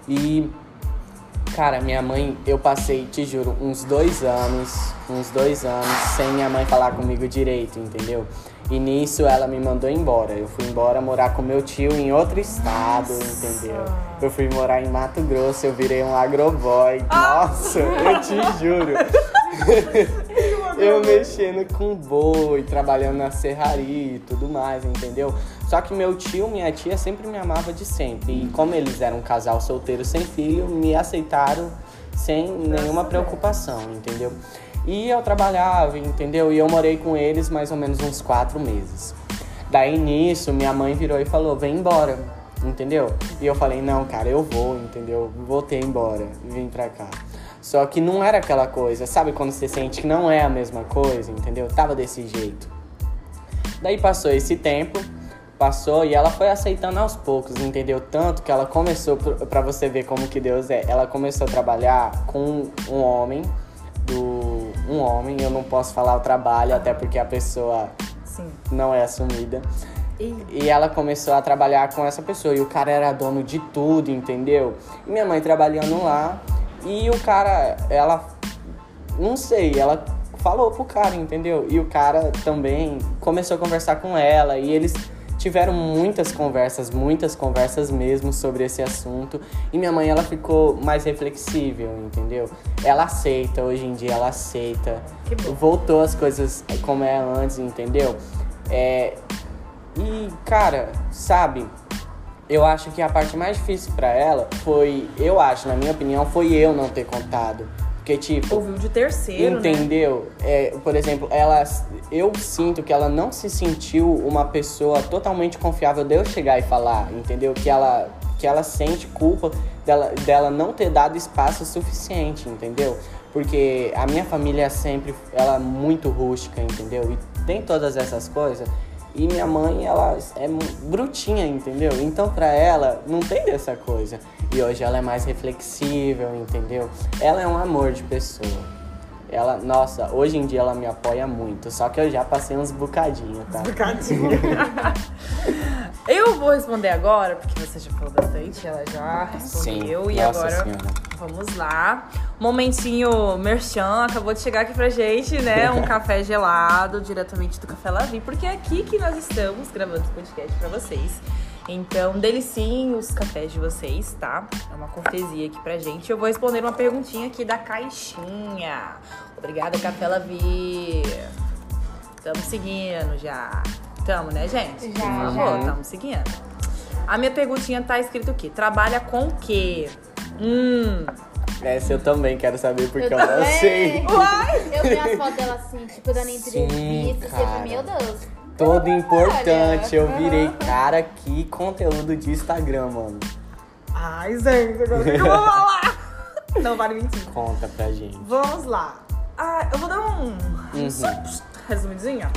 E, cara, minha mãe, eu passei, te juro, uns dois anos, uns dois anos sem minha mãe falar comigo direito, entendeu? E nisso ela me mandou embora. Eu fui embora morar com meu tio em outro estado, Nossa. entendeu? Eu fui morar em Mato Grosso, eu virei um agroboy. Ah. Nossa, eu te juro. *laughs* eu mexendo com boi, trabalhando na serraria e tudo mais, entendeu? Só que meu tio, minha tia sempre me amava de sempre. E como eles eram um casal solteiro sem filho, me aceitaram sem nenhuma preocupação, entendeu? E eu trabalhava, entendeu? E eu morei com eles mais ou menos uns quatro meses. Daí nisso, minha mãe virou e falou: vem embora, entendeu? E eu falei: não, cara, eu vou, entendeu? Voltei embora, vim pra cá. Só que não era aquela coisa, sabe quando você sente que não é a mesma coisa, entendeu? Tava desse jeito. Daí passou esse tempo, passou e ela foi aceitando aos poucos, entendeu? Tanto que ela começou, para você ver como que Deus é, ela começou a trabalhar com um homem, do um homem, eu não posso falar o trabalho, até porque a pessoa Sim. não é assumida. E... e ela começou a trabalhar com essa pessoa. E o cara era dono de tudo, entendeu? E minha mãe trabalhando lá. E o cara, ela, não sei, ela falou pro cara, entendeu? E o cara também começou a conversar com ela e eles tiveram muitas conversas, muitas conversas mesmo sobre esse assunto. E minha mãe, ela ficou mais reflexível, entendeu? Ela aceita, hoje em dia ela aceita. Voltou as coisas como é antes, entendeu? É... E, cara, sabe? Eu acho que a parte mais difícil para ela foi, eu acho, na minha opinião, foi eu não ter contado. Porque, tipo. Ouviu de terceiro. Né? Entendeu? Né? É, por exemplo, ela. Eu sinto que ela não se sentiu uma pessoa totalmente confiável de eu chegar e falar, entendeu? Que ela, que ela sente culpa dela, dela não ter dado espaço suficiente, entendeu? Porque a minha família é sempre. Ela é muito rústica, entendeu? E tem todas essas coisas. E minha mãe, ela é brutinha, entendeu? Então, pra ela, não tem dessa coisa. E hoje ela é mais reflexível, entendeu? Ela é um amor de pessoa. Ela, nossa, hoje em dia ela me apoia muito. Só que eu já passei uns bocadinhos, tá? Bocadinho. *laughs* eu vou responder agora, porque você já falou bastante, ela já respondeu. Sim, e agora senhora. vamos lá. Momentinho Merchan acabou de chegar aqui pra gente, né? Um *laughs* café gelado, diretamente do Café Lavi, porque é aqui que nós estamos gravando esse podcast pra vocês. Então, deliciem os cafés de vocês, tá? É uma cortesia aqui pra gente. Eu vou responder uma perguntinha aqui da caixinha. Obrigada, Café Lavi. Tamo seguindo já. Tamo, né, gente? Já, Por favor, tamo seguindo. A minha perguntinha tá escrito aqui. Trabalha com o quê? Hum, essa eu também quero saber porque eu, eu não sei. Uai! Eu vi as fotos dela assim, tipo, dando entrevista. Você meu Deus. Todo importante. Eu virei, cara, que conteúdo de Instagram, mano. Ai, gente, agora que eu vou falar? *laughs* Não vale mentir. Conta pra gente. Vamos lá. Ah, eu vou dar um uhum. resumidinho.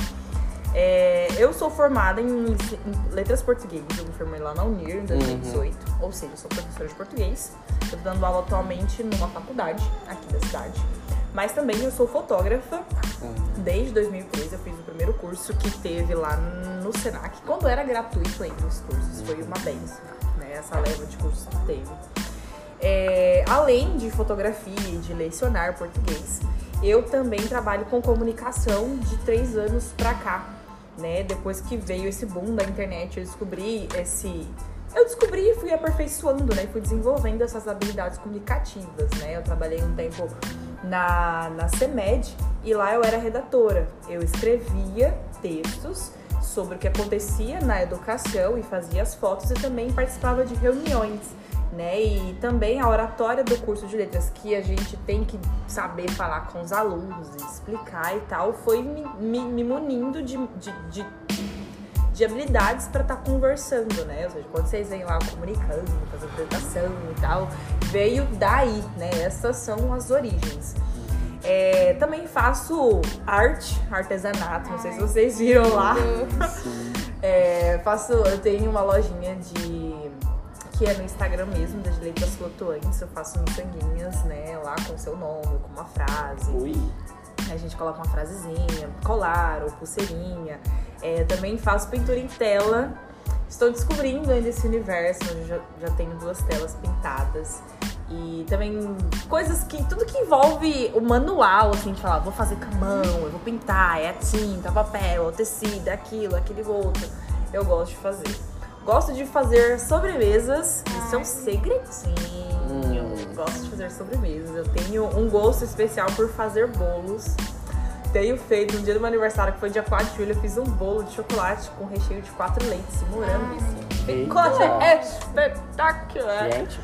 É, eu sou formada em, em, letras portuguesas, eu me formei lá na Unir em 2018, uhum. ou seja, sou professora de português. Eu tô dando aula atualmente numa faculdade aqui da cidade. Mas também eu sou fotógrafa. Uhum. Desde 2013 eu fiz o primeiro curso que teve lá no Senac, quando era gratuito ainda os cursos, foi uma benção, né? Essa leva de cursos que teve. É, além de fotografia e de lecionar português, eu também trabalho com comunicação de três anos pra cá né? Depois que veio esse boom da internet, eu descobri esse. Eu descobri e fui aperfeiçoando, né? Fui desenvolvendo essas habilidades comunicativas, né? Eu trabalhei um tempo na, na CEMED e lá eu era redatora. Eu escrevia textos sobre o que acontecia na educação e fazia as fotos e também participava de reuniões né? E também a oratória do curso de letras, que a gente tem que saber falar com os alunos, explicar e tal, foi me, me, me munindo de, de, de, de habilidades para estar conversando, né? Ou seja, quando vocês vêm lá comunicando, fazendo apresentação e tal, veio daí, né? Essas são as origens. É, também faço arte, artesanato, não sei se vocês viram lá. *laughs* É, faço, eu tenho uma lojinha de que é no Instagram mesmo, das letras flutuantes. Eu faço miçanguinhas, né, lá com o seu nome, com uma frase. Ui. A gente coloca uma frasezinha, colar ou pulseirinha. É, também faço pintura em tela. Estou descobrindo ainda esse universo, onde já, já tenho duas telas pintadas. E também coisas que. Tudo que envolve o manual, assim, de falar, vou fazer com a mão, eu vou pintar, é a tinta, papel, o tecido, é aquilo, aquele outro. Eu gosto de fazer. Gosto de fazer sobremesas, isso é um segredinho. Hum. Gosto de fazer sobremesas. Eu tenho um gosto especial por fazer bolos. Tenho feito, no dia do meu aniversário, que foi dia 4 de julho, eu fiz um bolo de chocolate com recheio de quatro leites e morango. Ficou Eita. espetacular. Gente,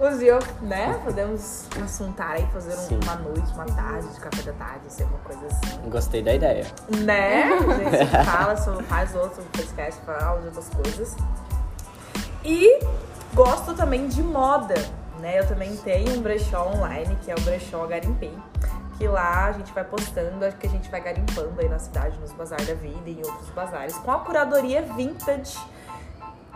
Os eu, né? Podemos assuntar aí, fazer um- uma noite, uma tarde, de café da tarde, ser uma coisa assim. gostei da ideia. Né? A *laughs* gente fala, sobre, faz outro podcast, fala de outras coisas. E gosto também de moda, né? Eu também tenho um brechó online, que é o brechó Garimpei. Que lá a gente vai postando, acho que a gente vai garimpando aí na cidade, nos bazar da vida e em outros bazares, com a curadoria vintage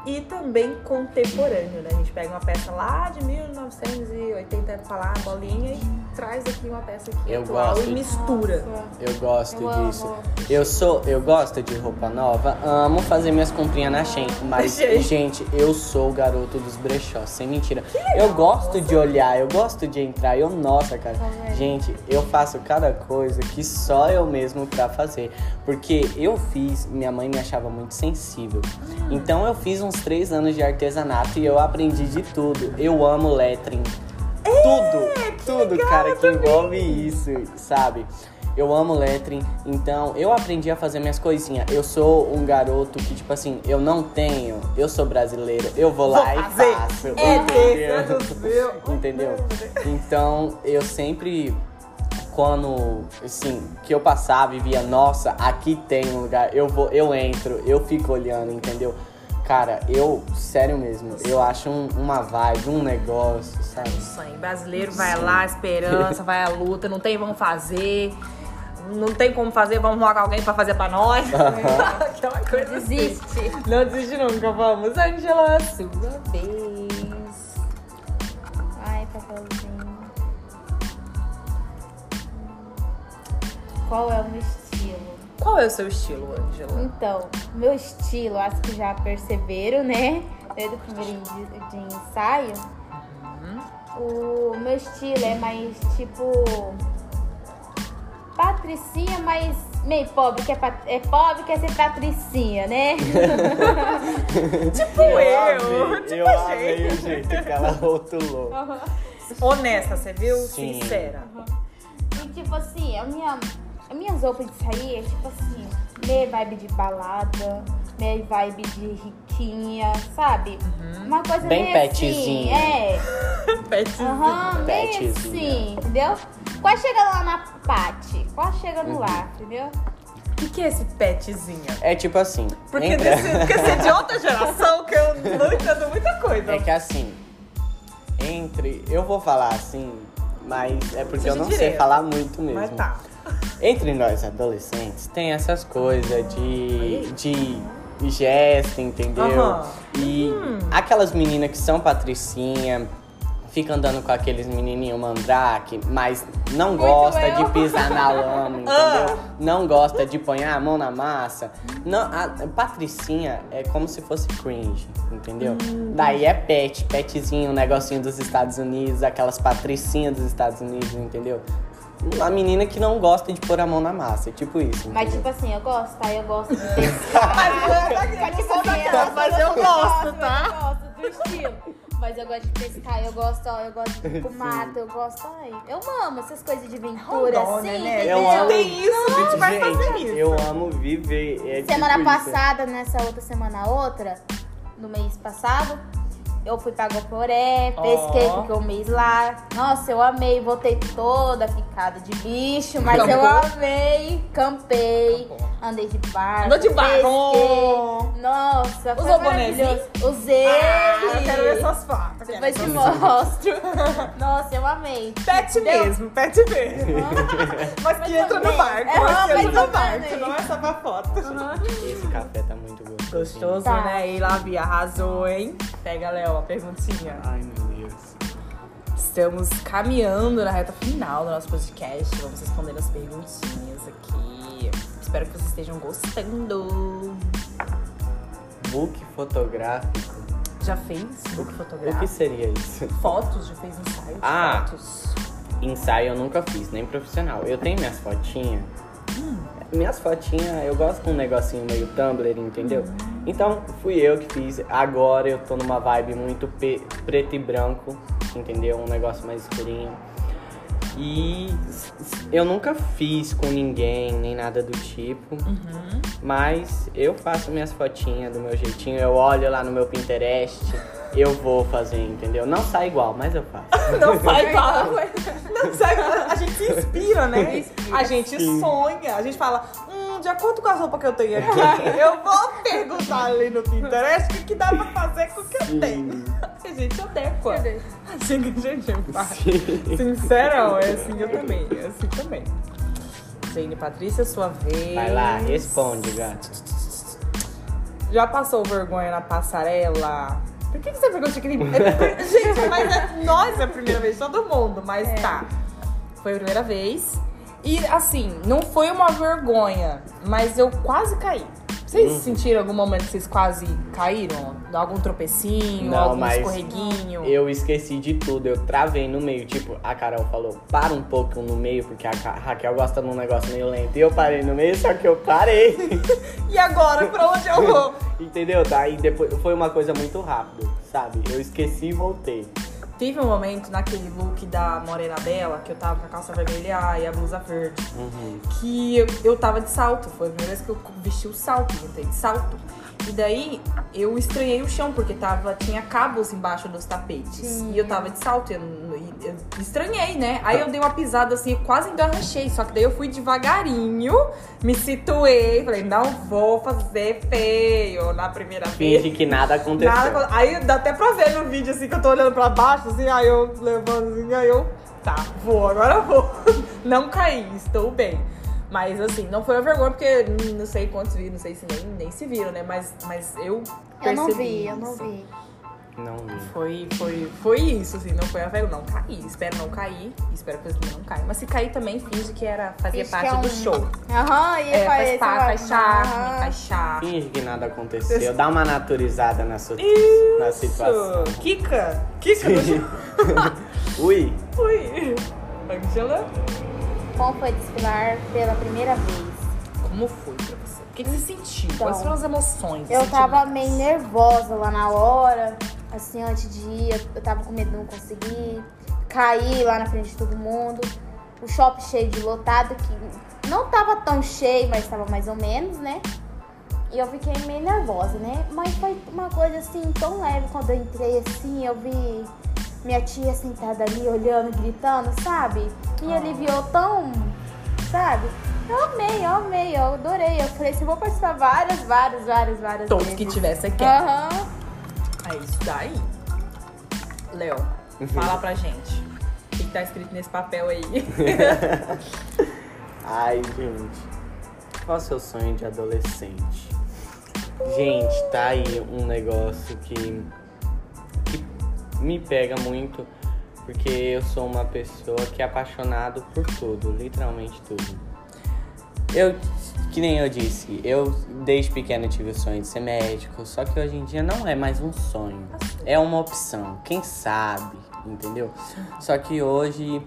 e também contemporâneo, né? A gente pega uma peça lá de 1980 pra lá, bolinha, e traz aqui uma peça aqui Eu atual gosto. e mistura. Eu gosto Eu amo. disso. Eu sou, eu gosto de roupa nova, amo fazer minhas comprinhas na Shein, *laughs* mas Shein. gente, eu sou o garoto dos brechós, sem mentira. Eu gosto de olhar, eu gosto de entrar, eu nossa, cara. Também. Gente, eu faço cada coisa que só eu mesmo pra fazer, porque eu fiz, minha mãe me achava muito sensível. Então eu fiz uns três anos de artesanato e eu aprendi de tudo. Eu amo lettering. tudo, tudo, cara, que envolve isso, sabe? Eu amo lettering, então eu aprendi a fazer minhas coisinhas. Eu sou um garoto que, tipo assim, eu não tenho, eu sou brasileiro, eu vou lá Vou e fazer. faço. É entendeu? Deus do céu. entendeu? Então eu sempre, quando, assim, que eu passava e via, nossa, aqui tem um lugar, eu vou, eu entro, eu fico olhando, entendeu? Cara, eu, sério mesmo, eu acho um- uma vibe, um negócio, sabe? Sonho. Brasileiro vai lá, esperança, *laughs* vai à luta, não tem, vamos fazer. Não tem como fazer, vamos arrumar alguém pra fazer pra nós. *laughs* Aquela coisa assim. Desiste. Não desiste nunca, vamos. Angela, sua vez. Ai, papelzinho. Qual é o meu estilo? Qual é o seu estilo, Angela? Então, meu estilo, acho que já perceberam, né? Desde o primeiro de, de ensaio. O meu estilo é mais tipo. Patricinha, mas meio pobre, que é, pat- é pobre, quer ser patricinha, né? *laughs* Tipo eu, amei, tipo eu a amei gente. o jeito que ela *laughs* rotulou. Honesta, você viu? Sim. Sincera. E tipo assim, a minha, minhas roupas de sair é tipo assim, meio vibe de balada, meio vibe de riquinha, sabe? Uma coisa Bem meio assim, petzinha. é. *laughs* Petzinho. Aham, meio Petzinha. assim, entendeu? Quase chega lá na Paty, quase chegando lá, entendeu? O que, que é esse petzinho? É tipo assim, Porque, entra... desse, porque você é de outra *laughs* geração que eu não entendo muita coisa. É que assim, entre. Eu vou falar assim, mas é porque eu Seja não sei direto. falar muito mesmo. Mas tá. *laughs* Entre nós adolescentes tem essas coisas de, de gesto, entendeu? Aham. E aquelas meninas que são patricinha, fica andando com aqueles menininhos mandrake, mas não gosta eu. de pisar na *laughs* lama, entendeu? Não gosta de pôr a mão na massa. Não, a patricinha é como se fosse cringe, entendeu? Daí é pet, petzinho, um negocinho dos Estados Unidos, aquelas patricinhas dos Estados Unidos, entendeu? Uma menina que não gosta de pôr a mão na massa, é tipo isso. Mas entendeu? tipo assim, eu gosto, tá? Eu gosto *laughs* de pescar. Mas, tipo assim, Mas eu gosto, tá? Eu gosto do estilo. Mas eu gosto de pescar, eu gosto, ó, eu gosto de *laughs* ir pro mato, eu gosto, ai, eu amo essas coisas de aventura, Rondônia, assim, né? Eu amo- Tem isso, a gente vai fazer Gente, isso. eu amo viver. é tipo Semana isso. passada, nessa outra semana outra, no mês passado, eu fui pra Goporé, pesquei, Ó. fiquei um mês lá. Nossa, eu amei, voltei toda picada de bicho, mas eu Campou? amei, campei. Andei de barco. Andou de barco. pesquei. Nossa, foi Usou maravilhoso. bonezinho? Usei. Ah, eu quero ver suas fotos. Depois te mostro. *laughs* Nossa, eu amei. Pet Deu- mesmo, pet mesmo. Mas que entra no barco, É, mas que entra no barco, não é só pra foto. Esse café tá muito gostoso. Gostoso, Tá. né? E lá, Bia, arrasou, hein? Pega, Léo, a perguntinha. Ai, meu Deus. Estamos caminhando na reta final do nosso podcast. Vamos responder as perguntinhas aqui. Espero que vocês estejam gostando. Book fotográfico. Já fez book O que fotográfico? seria isso? Fotos? Já fez ensaio Ah. fotos? Ensaio eu nunca fiz, nem profissional. Eu tenho minhas fotinhas. Minhas fotinhas, eu gosto com um negocinho meio Tumblr, entendeu? Então, fui eu que fiz. Agora eu tô numa vibe muito preto e branco, entendeu? Um negócio mais escurinho. E eu nunca fiz com ninguém, nem nada do tipo. Mas eu faço minhas fotinhas do meu jeitinho. Eu olho lá no meu Pinterest, eu vou fazer, entendeu? Não sai igual, mas eu faço. *laughs* Não sai igual. Não sai igual. A gente se inspira, né? Inspira. A gente sonha. A gente fala, hum, de acordo com a roupa que eu tenho aqui, eu vou perguntar ali no Pinterest o que, que dá pra fazer com o que eu tenho. A gente adequa. Assim que a gente faz. Sincerão, é assim eu também. É assim também. Jane Patrícia, sua vez. Vai lá, responde, gato. Já passou vergonha na passarela? Por que, que você perguntou que *laughs* é, Gente, mas é nós é a primeira vez, todo mundo, mas tá. Foi a primeira vez. E assim, não foi uma vergonha, mas eu quase caí. Vocês Uhum. sentiram algum momento que vocês quase caíram? Algum tropecinho, Não, algum escorreguinho? Eu esqueci de tudo, eu travei no meio. Tipo, a Carol falou, para um pouco no meio, porque a Raquel gosta de um negócio meio lento. E eu parei no meio, só que eu parei. *laughs* E agora, pra onde eu vou? *laughs* Entendeu? Daí depois foi uma coisa muito rápida, sabe? Eu esqueci e voltei. Teve um momento naquele look da Morena Bela, que eu tava com a calça vermelha e a blusa verde. Uhum. que eu, eu tava de salto. Foi a primeira vez que eu vesti o salto, entrei de salto. E daí eu estranhei o chão, porque tava, tinha cabos embaixo dos tapetes. Sim. E eu tava de salto, eu, eu estranhei, né? Aí eu dei uma pisada assim, quase engarranchei. Só que daí eu fui devagarinho, me situei, falei, não vou fazer feio na primeira vez. Finge que nada aconteceu. Nada, aí dá até pra ver no vídeo assim que eu tô olhando pra baixo, assim, aí eu levando assim, aí eu. Tá, vou, agora vou. *laughs* Não caí, estou bem. Mas assim, não foi uma vergonha, porque não sei quantos viram, não sei se nem, nem se viram, né? Mas, mas eu. Eu não vi, eu não isso. vi. Não vi. Foi, foi, foi isso, assim, não foi a vergonha. Não caí. Espero não cair. Espero que vocês não caiam. Mas se cair também, finge que era, fazia Finge parte que é do um- show. Aham, e É, faz parte, faz charme, faz charme. Finge que nada aconteceu. Dá uma naturizada na, sua, na situação. Kika! Kika do show. *laughs* Ui, Ui. Angela? Como foi desfilar pela primeira vez? Como foi pra você? O que, que você sentiu? Então, Quais foram as emoções? Eu tava meio nervosa lá na hora, assim, antes de ir, eu tava com medo de não conseguir, cair lá na frente de todo mundo. O shopping cheio de lotado, que não tava tão cheio, mas tava mais ou menos, né? E eu fiquei meio nervosa, né? Mas foi uma coisa assim, tão leve quando eu entrei assim, eu vi minha tia sentada ali, olhando, gritando, sabe? Me Ah. aliviou tão, sabe? Eu amei, eu amei, eu adorei. Eu falei assim, vou participar várias, várias, várias, várias Todos vezes. que tivesse aqui. Aham. É isso daí. Léo, Uhum. fala pra gente. O que, que tá escrito nesse papel aí? *laughs* Ai, gente. Qual é o seu sonho de adolescente? Gente, tá aí um negócio que, que me pega muito, porque eu sou uma pessoa que é apaixonado por tudo, literalmente tudo. Eu, que nem eu disse, eu desde pequeno tive o sonho de ser médico, só que hoje em dia não é mais um sonho, é uma opção, quem sabe, entendeu? Só que hoje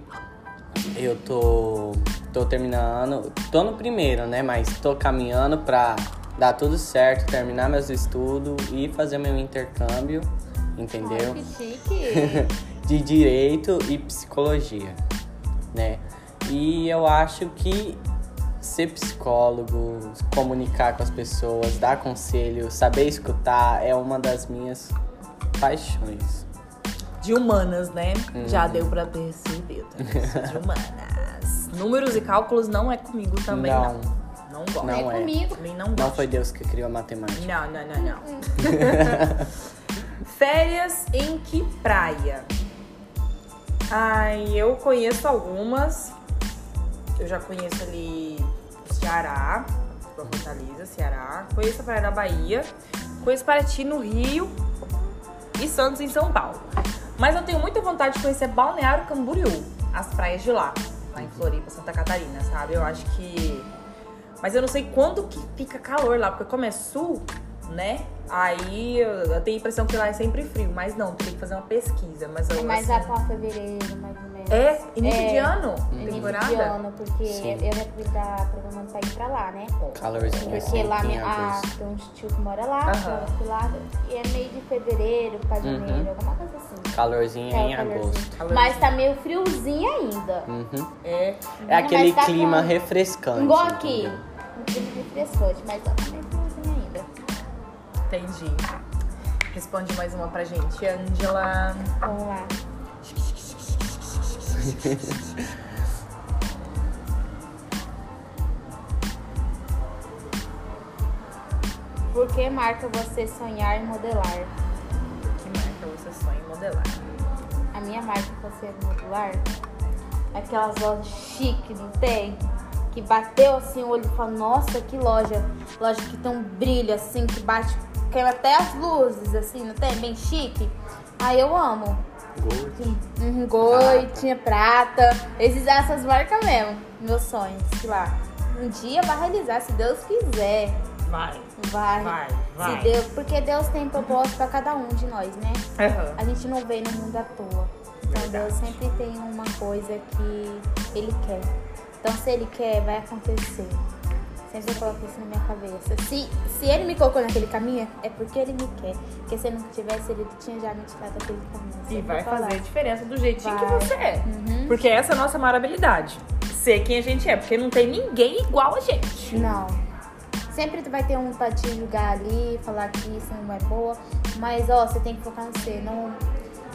eu tô, tô terminando, tô no primeiro, né? Mas tô caminhando pra dar tudo certo, terminar meus estudos e fazer meu intercâmbio, entendeu? Que chique. *laughs* de direito e psicologia, né? E eu acho que ser psicólogo, comunicar com as pessoas, dar conselho, saber escutar é uma das minhas paixões. De humanas, né? Uhum. Já deu pra perceber, tá? De humanas. Números e cálculos não é comigo também, não. Não. Não gosto. Não Nem é. comigo. Também não Não gosto. foi Deus que criou a matemática. Não, não, não, não. *laughs* Férias em que praia? Ai, eu conheço algumas. Eu já conheço ali Ceará, tipo a Fortaleza, Ceará. Conheço a Praia da Bahia. Conheço Paraty no Rio e Santos em São Paulo. Mas eu tenho muita vontade de conhecer Balneário Camboriú, as praias de lá, lá em Floripa, Santa Catarina, sabe? Eu acho que mas eu não sei quando que fica calor lá, porque como é sul, né? Aí eu eu tenho a impressão que lá é sempre frio, mas não, tem que fazer uma pesquisa. Mas eu, É mais assim, lá pra fevereiro, mais ou menos. É? Início É, de ano? Início Temporada? de ano, porque Sim. eu já fui tá programando pra ir pra lá, né? Calorzinho Porque assim lá em minha, a, agosto. tem um tio que mora lá, eu fui lá, e é meio de fevereiro pra janeiro, alguma coisa assim. Calorzinho É, em calorzinho. agosto. Calorzinho. Mas tá meio friozinho ainda. Uhum. É. É aquele Mas tá clima com- refrescante. Igual aqui. Um clima refrescante, mas tá meio friozinho ainda. Entendi. Responde mais uma pra gente, Angela. Vamos lá. *laughs* Por que marca você sonhar em modelar? Que marca você sonha em modelar? A minha marca pra ser modular é aquelas lojas chique, não tem? Que bateu assim o olho e falou, nossa, que loja. Loja que tem um brilho assim, que bate, queima até as luzes, assim, não tem? Bem chique. Aí eu amo. Gold. Uhum, Goi, tinha prata. Esses essas marcas mesmo. Meus sonhos, sei lá. Um dia vai realizar, se Deus quiser. Vai. Vai. Vai, vai. Se Deus, porque Deus tem propósito pra cada um de nós, né? Aham. A gente não veio no mundo à toa. Então Verdade. Deus sempre tem uma coisa que Ele quer. Então se Ele quer, vai acontecer. Sempre eu coloco isso na minha cabeça. Se, se Ele me colocou naquele caminho, é porque Ele me quer. Porque se Ele não tivesse, Ele tinha já me tirado daquele caminho. E Sempre vai fazer a diferença do jeitinho que Vai. você é. Uhum. Porque essa é a nossa maior habilidade. Ser quem a gente é. Porque não tem ninguém igual a gente. Não. Sempre tu vai ter um pra te julgar ali, falar que isso não é boa. Mas, ó, você tem que focar no você. Não,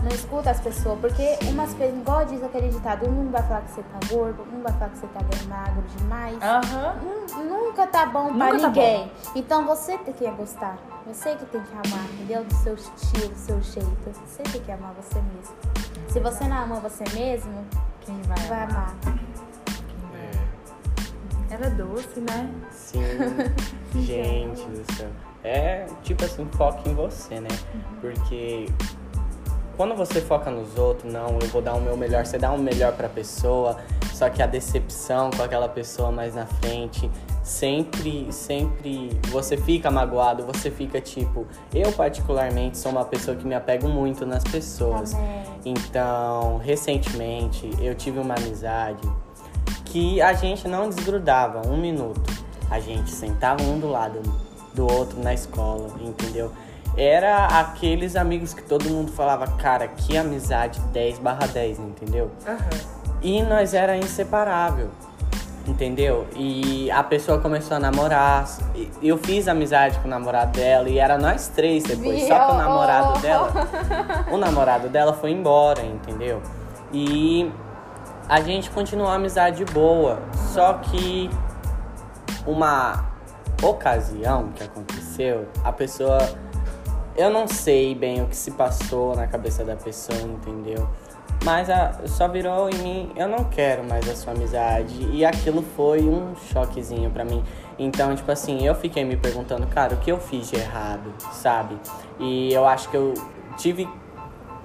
não escuta as pessoas. Porque umas coisas, igual diz aquele ditado, um vai falar que você tá gordo, um vai falar que você tá bem magro demais. Aham. Nun- Nunca tá bom pra Nunca tá ninguém. Então você tem que gostar. Você que tem que amar, entendeu? Do seu estilo, do seu jeito. Você tem que amar você mesmo. Se você não ama você mesmo, Quem vai, vai amar? amar. Ela é doce, né? Sim. *laughs* Gente do céu. É tipo assim, foca em você, né? Porque quando você foca nos outros, não, eu vou dar o meu melhor, você dá o melhor pra pessoa, só que a decepção com aquela pessoa mais na frente, sempre, sempre você fica magoado, você fica tipo, eu particularmente sou uma pessoa que me apego muito nas pessoas. Amém. Então, recentemente eu tive uma amizade que a gente não desgrudava um minuto. A gente sentava um do lado do outro na escola, entendeu? Era aqueles amigos que todo mundo falava, cara, que amizade 10 barra 10, entendeu? Aham. E nós era inseparável, entendeu? E a pessoa começou a namorar. Eu fiz amizade com o namorado dela e era nós três depois. Só que o namorado dela, *laughs* o namorado dela foi embora, entendeu? E a gente continuou a amizade boa. Só que uma ocasião que aconteceu, a pessoa eu não sei bem o que se passou na cabeça da pessoa, entendeu? Mas a, só virou em mim, eu não quero mais a sua amizade. E aquilo foi um choquezinho pra mim. Então, tipo assim, eu fiquei me perguntando, cara, o que eu fiz de errado, sabe? E eu acho que eu tive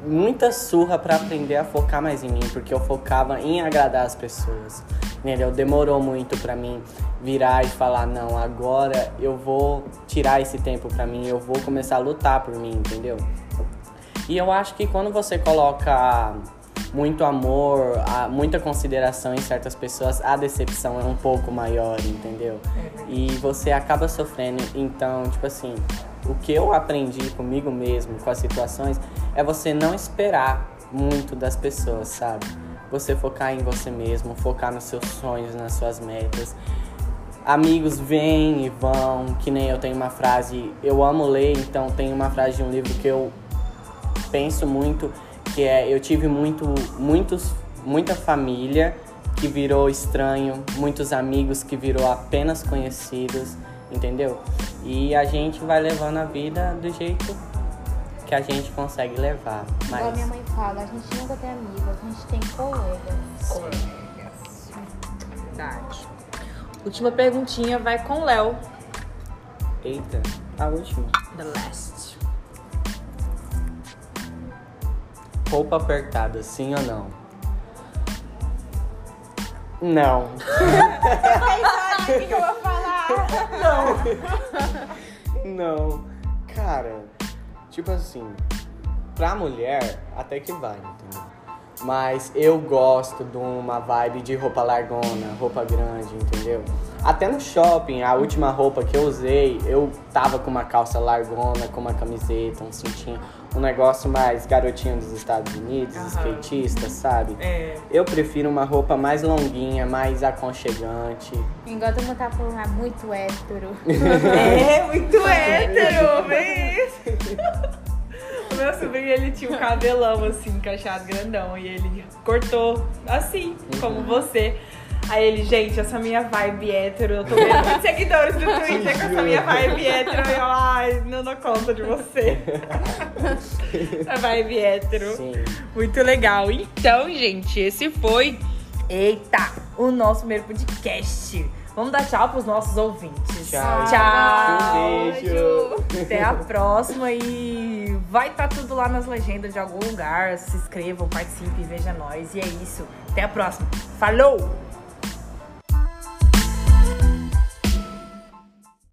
muita surra pra aprender a focar mais em mim, porque eu focava em agradar as pessoas. Entendeu? Demorou muito pra mim virar e falar, não, agora eu vou tirar esse tempo pra mim, eu vou começar a lutar por mim, entendeu? E eu acho que quando você coloca muito amor, muita consideração em certas pessoas, a decepção é um pouco maior, entendeu? E você acaba sofrendo. Então, tipo assim, o que eu aprendi comigo mesmo, com as situações, é você não esperar muito das pessoas, sabe? Você focar em você mesmo, focar nos seus sonhos, nas suas metas. Amigos vêm e vão, que nem eu tenho uma frase, eu amo ler, então tem uma frase de um livro que eu penso muito, que é eu tive muito, muitos, muita família que virou estranho, muitos amigos que virou apenas conhecidos, entendeu? E a gente vai levando a vida do jeito que a gente consegue levar. Igual Mas minha mãe fala, a gente nunca tem amigos, a gente tem colegas. Colegas. Verdade. Última perguntinha vai com o Léo. eita, a última. The last. Roupa apertada, sim ou não? Não. *laughs* O que, que eu vou falar? Não. *laughs* Cara, tipo assim, pra mulher até que vai, entendeu? Mas eu gosto de uma vibe de roupa largona, roupa grande, entendeu? Até no shopping, a última roupa que eu usei, eu tava com uma calça largona, com uma camiseta, um cintinho, um negócio mais garotinho dos Estados Unidos, Aham. skatista, sabe? É. Eu prefiro uma roupa mais longuinha, mais aconchegante. Todo mundo tá falando, é muito hétero. *laughs* É, muito hétero, vê isso. *laughs* O meu sobrinho, ele tinha um cabelão assim, encaixado grandão. E ele cortou assim, como você. Aí ele, gente, essa minha vibe hétero, eu tô *laughs* muitos seguidores no Twitter com essa minha vibe hétero. E eu, ai, não dou conta de você. *laughs* a vibe hétero. Sim. Muito legal. Então, gente, esse foi, eita, o nosso primeiro podcast. Vamos dar tchau pros nossos ouvintes. Tchau. Tchau. Um beijo. Até a próxima e vai estar tudo lá nas legendas de algum lugar. Se inscrevam, participem, veja nós. E é isso. Até a próxima. Falou!